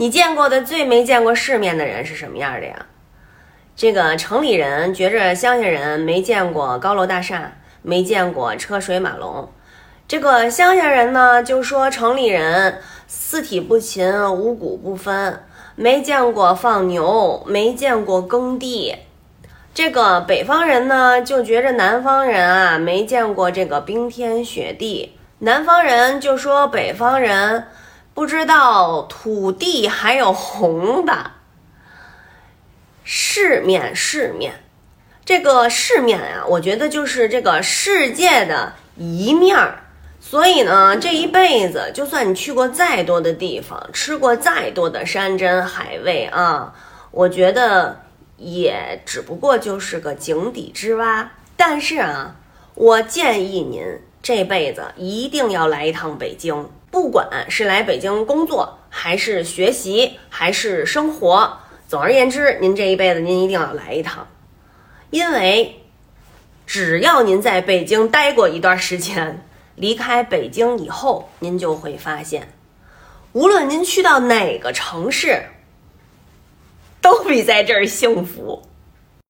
你见过的最没见过世面的人是什么样的呀？这个城里人觉着乡下人没见过高楼大厦，没见过车水马龙；这个乡下人呢，就说城里人四体不勤，五谷不分，没见过放牛，没见过耕地。这个北方人呢，就觉着南方人啊，没见过这个冰天雪地；南方人就说北方人。不知道土地还有红的世面，世面，这个世面啊，我觉得就是这个世界的一面儿。所以呢，这一辈子，就算你去过再多的地方，吃过再多的山珍海味啊，我觉得也只不过就是个井底之蛙。但是啊，我建议您这辈子一定要来一趟北京。不管是来北京工作，还是学习，还是生活，总而言之，您这一辈子您一定要来一趟，因为只要您在北京待过一段时间，离开北京以后，您就会发现，无论您去到哪个城市，都比在这儿幸福。